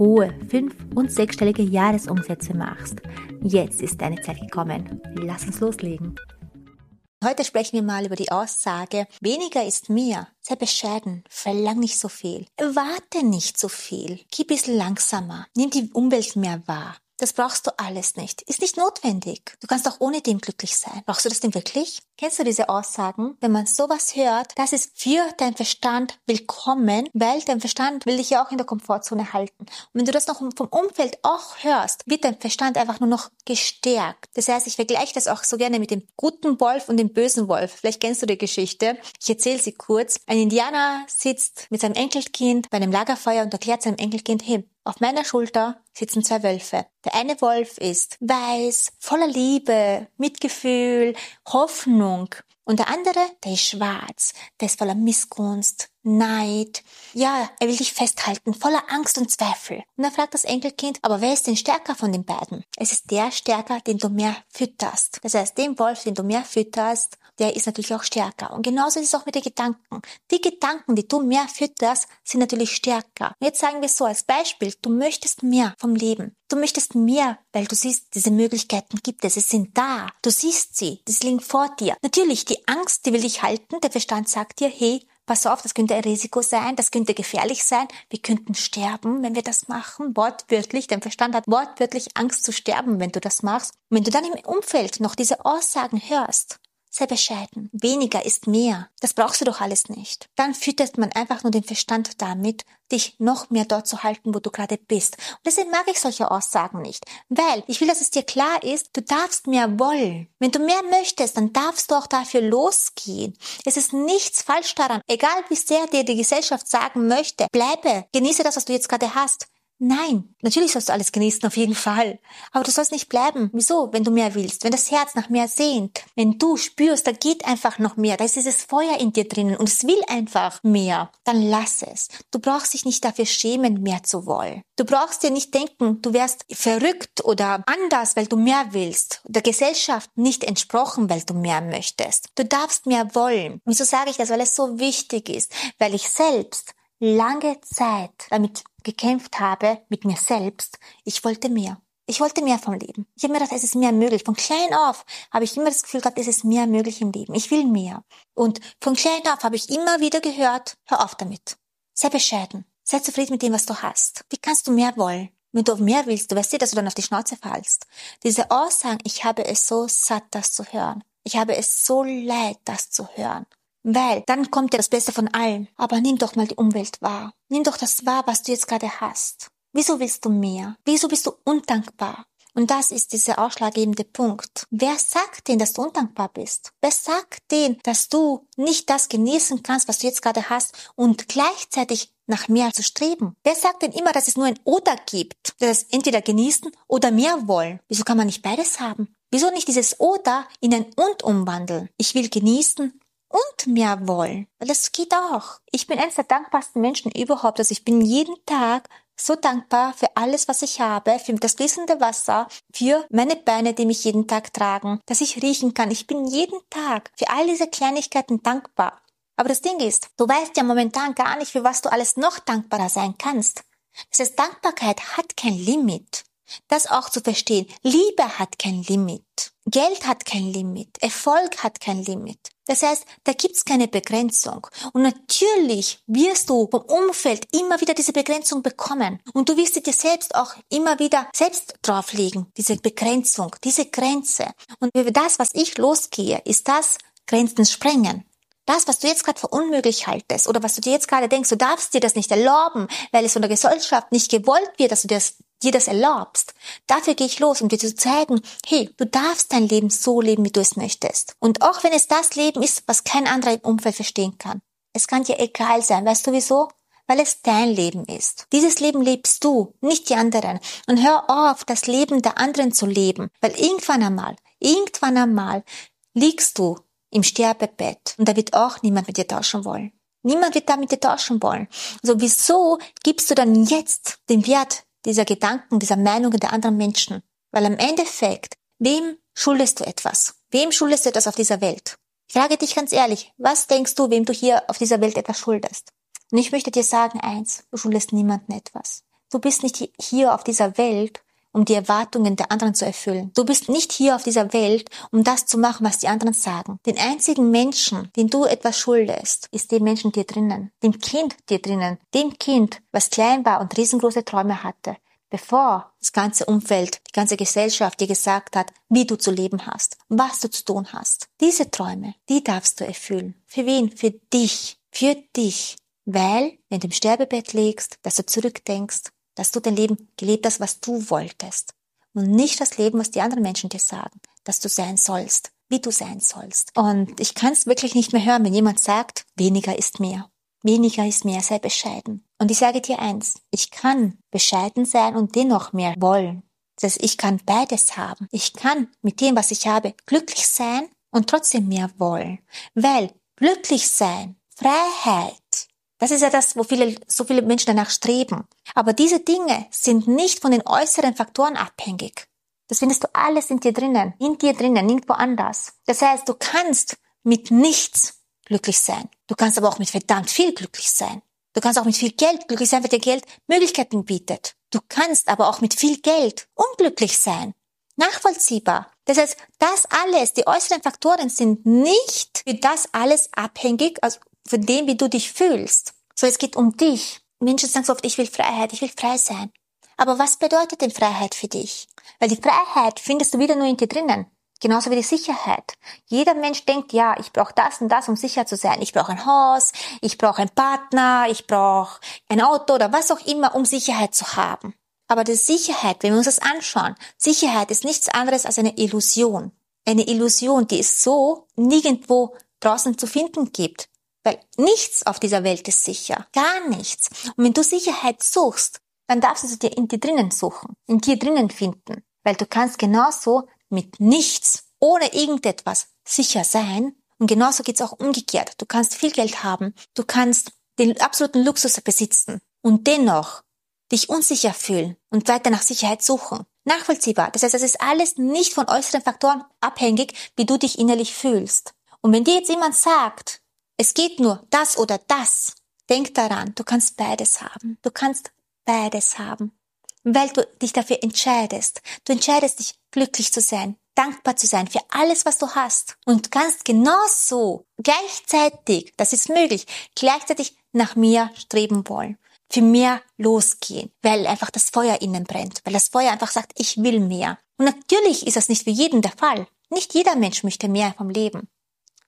hohe fünf- und sechsstellige Jahresumsätze machst. Jetzt ist deine Zeit gekommen. Lass uns loslegen. Heute sprechen wir mal über die Aussage, weniger ist mehr. Sei bescheiden, verlang nicht so viel. Warte nicht so viel. Geh ein bisschen langsamer. Nimm die Umwelt mehr wahr. Das brauchst du alles nicht. Ist nicht notwendig. Du kannst auch ohne dem glücklich sein. Brauchst du das denn wirklich? Kennst du diese Aussagen? Wenn man sowas hört, das ist für dein Verstand willkommen, weil dein Verstand will dich ja auch in der Komfortzone halten. Und wenn du das noch vom Umfeld auch hörst, wird dein Verstand einfach nur noch gestärkt. Das heißt, ich vergleiche das auch so gerne mit dem guten Wolf und dem bösen Wolf. Vielleicht kennst du die Geschichte. Ich erzähle sie kurz. Ein Indianer sitzt mit seinem Enkelkind bei einem Lagerfeuer und erklärt seinem Enkelkind, hey, auf meiner Schulter sitzen zwei Wölfe. Der eine Wolf ist weiß, voller Liebe, Mitgefühl, Hoffnung. Und der andere, der ist schwarz, der ist voller Missgunst, Neid. Ja, er will dich festhalten, voller Angst und Zweifel. Und er fragt das Enkelkind, aber wer ist denn stärker von den beiden? Es ist der stärker, den du mehr fütterst. Das heißt, den Wolf, den du mehr fütterst, der ist natürlich auch stärker. Und genauso ist es auch mit den Gedanken. Die Gedanken, die du mehr fütterst, sind natürlich stärker. Und jetzt sagen wir so als Beispiel, du möchtest mehr vom Leben. Du möchtest mehr, weil du siehst, diese Möglichkeiten gibt es, es sind da. Du siehst sie, das liegen vor dir. Natürlich, die Angst, die will dich halten. Der Verstand sagt dir, hey, pass auf, das könnte ein Risiko sein, das könnte gefährlich sein, wir könnten sterben, wenn wir das machen, wortwörtlich, dein Verstand hat wortwörtlich Angst zu sterben, wenn du das machst. Wenn du dann im Umfeld noch diese Aussagen hörst, Sei bescheiden. Weniger ist mehr. Das brauchst du doch alles nicht. Dann füttert man einfach nur den Verstand damit, dich noch mehr dort zu halten, wo du gerade bist. Und deswegen mag ich solche Aussagen nicht. Weil ich will, dass es dir klar ist, du darfst mehr wollen. Wenn du mehr möchtest, dann darfst du auch dafür losgehen. Es ist nichts falsch daran. Egal wie sehr dir die Gesellschaft sagen möchte, bleibe, genieße das, was du jetzt gerade hast. Nein, natürlich sollst du alles genießen, auf jeden Fall. Aber du sollst nicht bleiben. Wieso? Wenn du mehr willst, wenn das Herz nach mehr sehnt, wenn du spürst, da geht einfach noch mehr, da ist dieses Feuer in dir drinnen und es will einfach mehr, dann lass es. Du brauchst dich nicht dafür schämen, mehr zu wollen. Du brauchst dir nicht denken, du wärst verrückt oder anders, weil du mehr willst, der Gesellschaft nicht entsprochen, weil du mehr möchtest. Du darfst mehr wollen. Wieso sage ich das? Weil es so wichtig ist, weil ich selbst lange Zeit damit gekämpft habe, mit mir selbst, ich wollte mehr. Ich wollte mehr vom Leben. Ich habe mir gedacht, es ist mehr möglich. Von klein auf habe ich immer das Gefühl gehabt, es ist mehr möglich im Leben. Ich will mehr. Und von klein auf habe ich immer wieder gehört, hör auf damit. Sei bescheiden. Sei zufrieden mit dem, was du hast. Wie kannst du mehr wollen? Wenn du mehr willst, du weißt ja, dass du dann auf die Schnauze fallst. Diese Aussagen, ich habe es so satt, das zu hören. Ich habe es so leid, das zu hören. Weil dann kommt dir das Beste von allem. Aber nimm doch mal die Umwelt wahr. Nimm doch das wahr, was du jetzt gerade hast. Wieso willst du mehr? Wieso bist du undankbar? Und das ist dieser ausschlaggebende Punkt. Wer sagt denn, dass du undankbar bist? Wer sagt denn, dass du nicht das genießen kannst, was du jetzt gerade hast und gleichzeitig nach mehr zu streben? Wer sagt denn immer, dass es nur ein Oder gibt? Das entweder genießen oder mehr wollen. Wieso kann man nicht beides haben? Wieso nicht dieses Oder in ein Und umwandeln? Ich will genießen und mehr wollen. Das geht auch. Ich bin eines der dankbarsten Menschen überhaupt. Also ich bin jeden Tag so dankbar für alles, was ich habe, für das fließende Wasser, für meine Beine, die mich jeden Tag tragen, dass ich riechen kann. Ich bin jeden Tag für all diese Kleinigkeiten dankbar. Aber das Ding ist, du weißt ja momentan gar nicht, für was du alles noch dankbarer sein kannst. Das heißt, Dankbarkeit hat kein Limit. Das auch zu verstehen. Liebe hat kein Limit. Geld hat kein Limit. Erfolg hat kein Limit. Das heißt, da gibt's keine Begrenzung. Und natürlich wirst du vom Umfeld immer wieder diese Begrenzung bekommen. Und du wirst dir selbst auch immer wieder selbst drauflegen, diese Begrenzung, diese Grenze. Und das, was ich losgehe, ist das Grenzen sprengen. Das, was du jetzt gerade für unmöglich haltest oder was du dir jetzt gerade denkst, du darfst dir das nicht erlauben, weil es von der Gesellschaft nicht gewollt wird, dass du das dir das erlaubst, dafür gehe ich los, um dir zu zeigen, hey, du darfst dein Leben so leben, wie du es möchtest. Und auch wenn es das Leben ist, was kein anderer im Umfeld verstehen kann. Es kann dir egal sein, weißt du wieso? Weil es dein Leben ist. Dieses Leben lebst du, nicht die anderen. Und hör auf, das Leben der anderen zu leben, weil irgendwann einmal Irgendwann einmal liegst du im Sterbebett und da wird auch niemand mit dir tauschen wollen. Niemand wird da mit dir tauschen wollen. Also wieso gibst du dann jetzt den Wert dieser Gedanken, dieser Meinungen der anderen Menschen? Weil am Endeffekt, wem schuldest du etwas? Wem schuldest du etwas auf dieser Welt? Ich frage dich ganz ehrlich, was denkst du, wem du hier auf dieser Welt etwas schuldest? Und ich möchte dir sagen eins, du schuldest niemandem etwas. Du bist nicht hier auf dieser Welt, um die Erwartungen der anderen zu erfüllen. Du bist nicht hier auf dieser Welt, um das zu machen, was die anderen sagen. Den einzigen Menschen, den du etwas schuldest, ist dem Menschen dir drinnen, dem Kind dir drinnen, dem Kind, was klein war und riesengroße Träume hatte, bevor das ganze Umfeld, die ganze Gesellschaft dir gesagt hat, wie du zu leben hast, was du zu tun hast. Diese Träume, die darfst du erfüllen. Für wen? Für dich. Für dich. Weil, wenn du im Sterbebett legst, dass du zurückdenkst, dass du dein Leben gelebt hast, was du wolltest. Und nicht das Leben, was die anderen Menschen dir sagen, dass du sein sollst, wie du sein sollst. Und ich kann es wirklich nicht mehr hören, wenn jemand sagt, weniger ist mehr. Weniger ist mehr, sei bescheiden. Und ich sage dir eins, ich kann bescheiden sein und dennoch mehr wollen. Das heißt, ich kann beides haben. Ich kann mit dem, was ich habe, glücklich sein und trotzdem mehr wollen. Weil glücklich sein, Freiheit, das ist ja das, wo viele, so viele Menschen danach streben. Aber diese Dinge sind nicht von den äußeren Faktoren abhängig. Das findest du alles in dir drinnen, in dir drinnen, nirgendwo anders. Das heißt, du kannst mit nichts glücklich sein. Du kannst aber auch mit verdammt viel glücklich sein. Du kannst auch mit viel Geld glücklich sein, weil dir Geld Möglichkeiten bietet. Du kannst aber auch mit viel Geld unglücklich sein. Nachvollziehbar. Das heißt, das alles, die äußeren Faktoren sind nicht für das alles abhängig, also von dem, wie du dich fühlst. So, es geht um dich. Menschen sagen so oft, ich will Freiheit, ich will frei sein. Aber was bedeutet denn Freiheit für dich? Weil die Freiheit findest du wieder nur in dir drinnen. Genauso wie die Sicherheit. Jeder Mensch denkt, ja, ich brauche das und das, um sicher zu sein. Ich brauche ein Haus, ich brauche einen Partner, ich brauche ein Auto oder was auch immer, um Sicherheit zu haben. Aber die Sicherheit, wenn wir uns das anschauen, Sicherheit ist nichts anderes als eine Illusion. Eine Illusion, die es so nirgendwo draußen zu finden gibt. Weil nichts auf dieser Welt ist sicher. Gar nichts. Und wenn du Sicherheit suchst, dann darfst du sie dir in dir drinnen suchen, in dir drinnen finden. Weil du kannst genauso mit nichts, ohne irgendetwas sicher sein. Und genauso geht's auch umgekehrt. Du kannst viel Geld haben, du kannst den absoluten Luxus besitzen und dennoch dich unsicher fühlen und weiter nach Sicherheit suchen. Nachvollziehbar. Das heißt, es ist alles nicht von äußeren Faktoren abhängig, wie du dich innerlich fühlst. Und wenn dir jetzt jemand sagt, es geht nur das oder das. Denk daran, du kannst beides haben. Du kannst beides haben. Weil du dich dafür entscheidest. Du entscheidest dich, glücklich zu sein, dankbar zu sein für alles, was du hast. Und kannst genauso gleichzeitig, das ist möglich, gleichzeitig nach mir streben wollen. Für mehr losgehen, weil einfach das Feuer innen brennt, weil das Feuer einfach sagt, ich will mehr. Und natürlich ist das nicht für jeden der Fall. Nicht jeder Mensch möchte mehr vom Leben.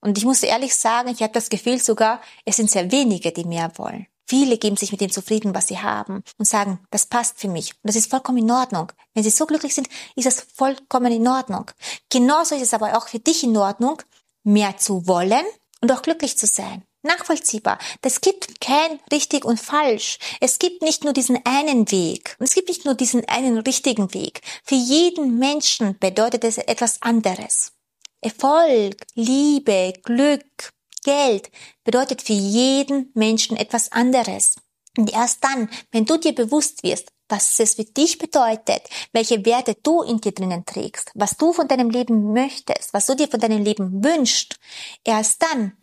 Und ich muss ehrlich sagen, ich habe das Gefühl sogar, es sind sehr wenige, die mehr wollen. Viele geben sich mit dem zufrieden, was sie haben und sagen, das passt für mich. Und das ist vollkommen in Ordnung. Wenn sie so glücklich sind, ist das vollkommen in Ordnung. Genauso ist es aber auch für dich in Ordnung, mehr zu wollen und auch glücklich zu sein. Nachvollziehbar. Es gibt kein richtig und falsch. Es gibt nicht nur diesen einen Weg. Und es gibt nicht nur diesen einen richtigen Weg. Für jeden Menschen bedeutet es etwas anderes. Erfolg, Liebe, Glück, Geld bedeutet für jeden Menschen etwas anderes. Und erst dann, wenn du dir bewusst wirst, was es für dich bedeutet, welche Werte du in dir drinnen trägst, was du von deinem Leben möchtest, was du dir von deinem Leben wünschst, erst dann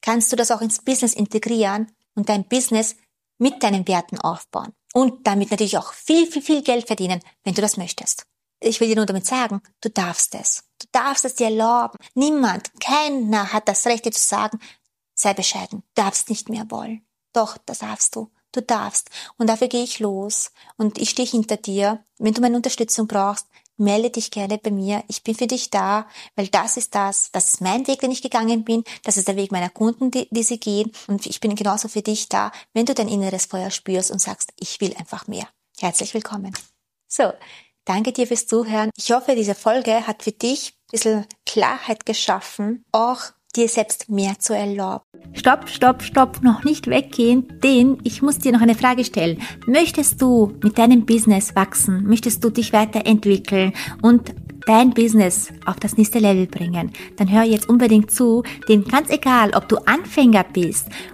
kannst du das auch ins Business integrieren und dein Business mit deinen Werten aufbauen. Und damit natürlich auch viel, viel, viel Geld verdienen, wenn du das möchtest. Ich will dir nur damit sagen, du darfst es. Du darfst es dir erlauben. Niemand, keiner hat das Recht, dir zu sagen, sei bescheiden, darfst nicht mehr wollen. Doch, das darfst du. Du darfst. Und dafür gehe ich los. Und ich stehe hinter dir. Wenn du meine Unterstützung brauchst, melde dich gerne bei mir. Ich bin für dich da, weil das ist das. Das ist mein Weg, den ich gegangen bin. Das ist der Weg meiner Kunden, die, die sie gehen. Und ich bin genauso für dich da, wenn du dein inneres Feuer spürst und sagst, ich will einfach mehr. Herzlich willkommen. So, Danke dir fürs Zuhören. Ich hoffe, diese Folge hat für dich ein bisschen Klarheit geschaffen, auch dir selbst mehr zu erlauben. Stopp, stopp, stopp, noch nicht weggehen, denn ich muss dir noch eine Frage stellen. Möchtest du mit deinem Business wachsen? Möchtest du dich weiterentwickeln und dein Business auf das nächste Level bringen, dann hör jetzt unbedingt zu, denn ganz egal, ob du Anfänger bist